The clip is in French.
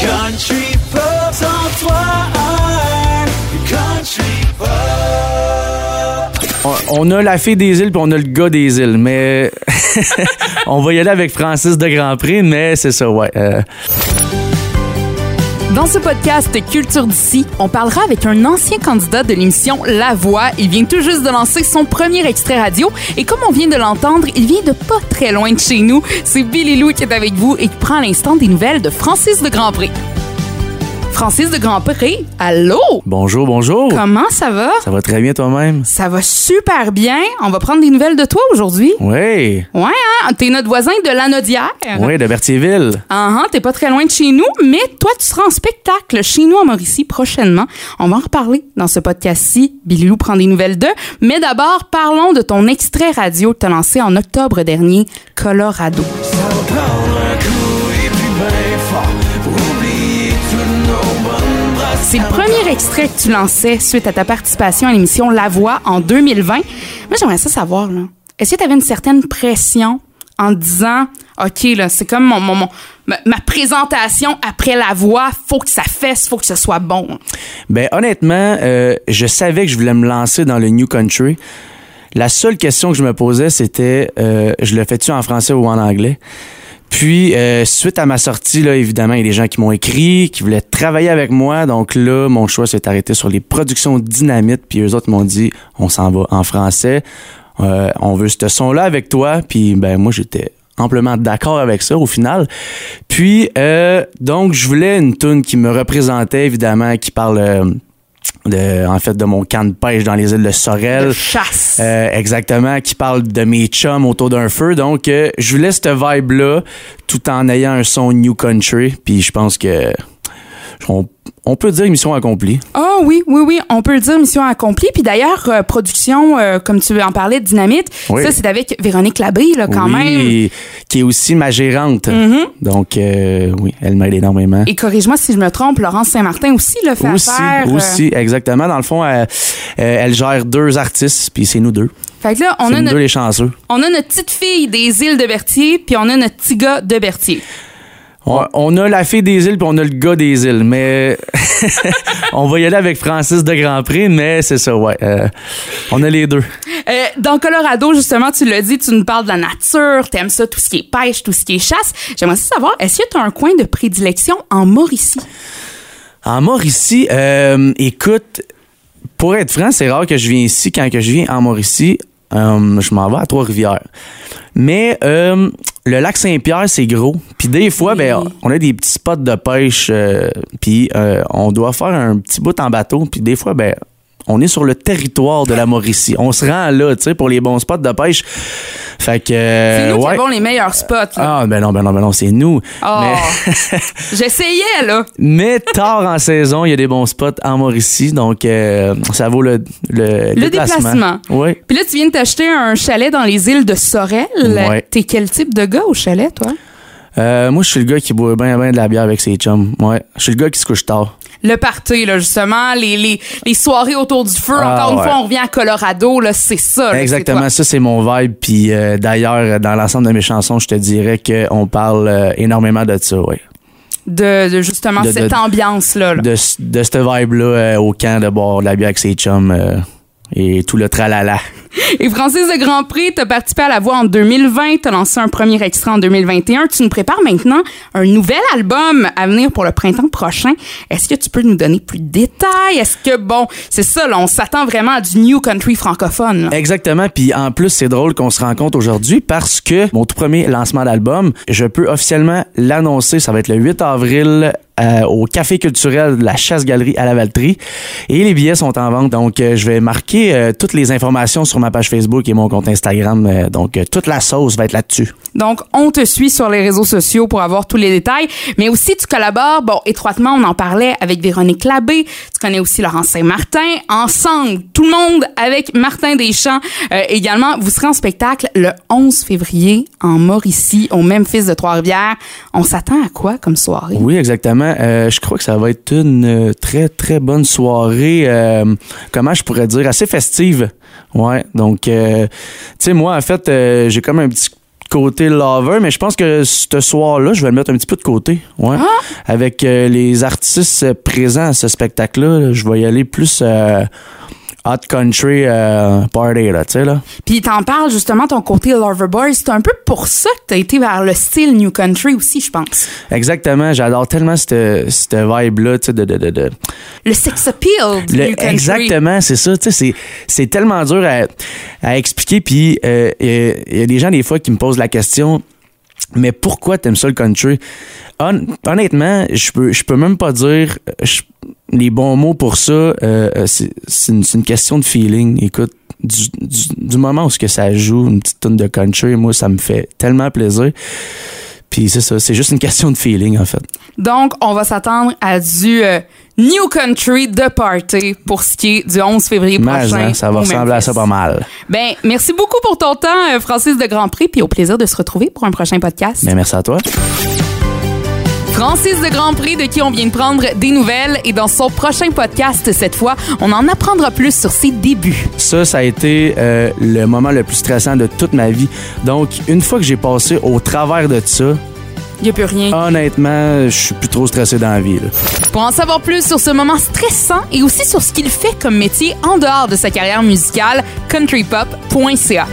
Country Pop, 103.1, Country Pop. On, on a la fille des îles puis on a le gars des îles, mais on va y aller avec Francis de Grand Prix, mais c'est ça, ouais. euh, Dans ce podcast Culture d'ici, on parlera avec un ancien candidat de l'émission La Voix. Il vient tout juste de lancer son premier extrait radio et comme on vient de l'entendre, il vient de pas très loin de chez nous. C'est Billy Lou qui est avec vous et qui prend à l'instant des nouvelles de Francis de Grandpré. Francis de Grandpré, allô? bonjour, bonjour. Comment ça va? Ça va très bien toi-même? Ça va super bien. On va prendre des nouvelles de toi aujourd'hui. Oui. Ouais, hein? T'es notre voisin de Lanaudière. Oui, de Berthierville. Ah, ah, t'es pas très loin de chez nous, mais toi, tu seras en spectacle chez nous à Mauricie prochainement. On va en reparler dans ce podcast-ci. Billy Lou prend des nouvelles d'eux. Mais d'abord, parlons de ton extrait radio que t'as lancé en octobre dernier, Colorado. C'est le premier extrait que tu lançais suite à ta participation à l'émission La Voix en 2020. Moi, j'aimerais ça savoir, là. Est-ce que tu une certaine pression en disant, OK, là, c'est comme mon, mon- mon- ma, ma présentation après La Voix, faut que ça fesse, faut que ce soit bon? Ben honnêtement, euh, je savais que je voulais me lancer dans le New Country. La seule question que je me posais, c'était euh, je le fais-tu en français ou en anglais? Puis, euh, suite à ma sortie, là, évidemment, il y a des gens qui m'ont écrit, qui voulaient travailler avec moi. Donc là, mon choix s'est arrêté sur les productions Dynamite. Puis eux autres m'ont dit, on s'en va en français. Euh, on veut ce son-là avec toi. Puis, ben moi, j'étais amplement d'accord avec ça au final. Puis, euh, donc, je voulais une tune qui me représentait, évidemment, qui parle... de, en fait, de mon camp de pêche dans les îles de Sorel. De chasse. Euh, exactement, qui parle de mes chums autour d'un feu. Donc, euh, je voulais cette vibe-là, tout en ayant un son New Country. Puis je pense que on, on peut dire mission accomplie. Ah oui, oui, oui, on peut le dire, mission accomplie. Puis d'ailleurs, euh, production, euh, comme tu en parlais, Dynamite, Oui. ça, c'est avec Véronique Labrie, là, quand oui, même. Mm-hmm. qui est aussi ma gérante. Donc, euh, oui, elle m'aide énormément. Et corrige-moi si je me trompe, Laurence Saint-Martin aussi le fait aussi, affaire. aussi, exactement. Dans le fond, elle, elle gère deux artistes, puis c'est nous deux. Fait que là, on a, nous notre, deux les chanceux. on a notre petite fille des îles de Berthier, puis on a notre petit gars de Berthier. On, on a la fille des îles puis on a le gars des îles, mais on va y aller avec Francis de Grand Prix, mais c'est ça, ouais. euh, on a les deux. Euh, dans Colorado, justement, tu l'as dit, tu nous parles de la nature, t'aimes ça, tout ce qui est pêche, tout ce qui est chasse. J'aimerais aussi savoir, est-ce que tu as un coin de prédilection en Mauricie? En Mauricie, euh, écoute, pour être franc, c'est rare que je viens ici. Quand que je viens en Mauricie, je m'en vais à Trois-Rivières. Mais euh, le lac Saint-Pierre, c'est gros. Puis des fois, Oui. ben, on a des petits spots de pêche. euh, puis euh, on doit faire un petit bout en bateau. Puis des fois, ben, on est sur le territoire de la Mauricie. On se rend là, tu sais, pour les bons spots de pêche. Fait que... C'est nous qui avons les meilleurs spots. là. Ah, ben non, ben non, ben non, c'est nous. Oh. Mais- J'essayais, là. Mais tard en saison, il y a des bons spots en Mauricie, donc euh, ça vaut le, le, Le déplacement. Oui. Puis là, tu viens de t'acheter un chalet dans les îles de Sorel. Ouais. T'es quel type de gars au chalet, toi? Euh, moi, je suis le gars qui boit bien, bien de la bière avec ses chums. Ouais. Je suis le gars qui se couche tard. Le party, là, justement, les, les, les soirées autour du feu. Ah, Encore une ouais. fois, on revient à Colorado, là, c'est ça. là, Exactement, ça, c'est mon vibe. Puis euh, d'ailleurs, dans l'ensemble de mes chansons, je te dirais qu'on parle euh, énormément de ça, toi. De, de justement De- cette ambiance-là. là. De, ce- de cette vibe-là euh, au camp de boire de la bière avec ses chums et tout le tralala. Et Francis de Grand Prix, t'as participé à La Voix en 2020, t'as lancé un premier extrait en 2021. Tu nous prépares maintenant un nouvel album à venir pour le printemps prochain. Est-ce que tu peux nous donner plus de détails? Est-ce que, bon, c'est ça, on s'attend vraiment à du new country francophone. Exactement. Puis en plus, c'est drôle qu'on se rencontre aujourd'hui parce que mon tout premier lancement d'album, je peux officiellement l'annoncer. Ça va être le 8 avril euh, au Café culturel de la Chasse-Galerie à la Valtrie. Et les billets sont en vente. Donc, euh, je vais marquer euh, toutes les informations sur ma page Facebook et mon compte Instagram. Euh, donc, euh, toute la sauce va être là-dessus. Donc, on te suit sur les réseaux sociaux pour avoir tous les détails. Mais aussi, tu collabores, bon, étroitement, on en parlait avec Véronique Labbé. Tu connais aussi Laurence Saint-Martin. Ensemble, tout le monde avec Martin Deschamps. Euh, également, vous serez en spectacle le 11 février en Mauricie, au Memphis de Trois-Rivières. On s'attend à quoi comme soirée? Oui, exactement. Euh, je crois que ça va être une très, très bonne soirée. euh, comment je pourrais dire? Assez festive. Ouais. Donc, euh, tu sais, moi, en fait, euh, j'ai comme un petit côté lover, mais je pense que ce soir-là, je vais le mettre un petit peu de côté. Ouais. Ah! Avec euh, les artistes présents à ce spectacle-là, là, je vais y aller plus hot country euh, party, là, tu sais, là. Puis t'en parles justement, ton côté Loverboy. C'est un peu pour ça que t'as été vers le style New Country aussi, je pense. Exactement, j'adore tellement cette, cette vibe-là, tu sais, de, de, de, de- Le sex appeal du Le- New Country. exactement, c'est ça. Tu sais, c'est, tellement dur à, à expliquer. Puis euh, il y a des gens des fois qui me posent la question. Mais pourquoi t'aimes ça le country? Hon- honnêtement, je peux, je peux même pas dire je- les bons mots pour ça. Euh, euh, c'est, une, question de feeling. Écoute, du, du, du moment où ce que ça joue, une petite tonne de country, moi, ça me fait tellement plaisir. Puis c'est ça, c'est juste une question de feeling, en fait. Donc, on va s'attendre à du euh, New Country de party pour ce qui est du 11 février Mais, prochain. hein, ça va ressembler à ça pas mal. Ben, merci beaucoup pour ton temps, Francis de Grand Prix, puis au plaisir de se retrouver pour un prochain podcast. Mais merci à toi. Francis de Grand Prix, de qui on vient de prendre des nouvelles, et dans son prochain podcast, cette fois, on en apprendra plus sur ses débuts. Ça, ça a été euh, le moment le plus stressant de toute ma vie. Donc, une fois que j'ai passé au travers de ça, Il n'y a plus rien. honnêtement, je suis plus trop stressé dans la vie. là. Pour en savoir plus sur ce moment stressant et aussi sur ce qu'il fait comme métier en dehors de sa carrière musicale, countrypop.ca.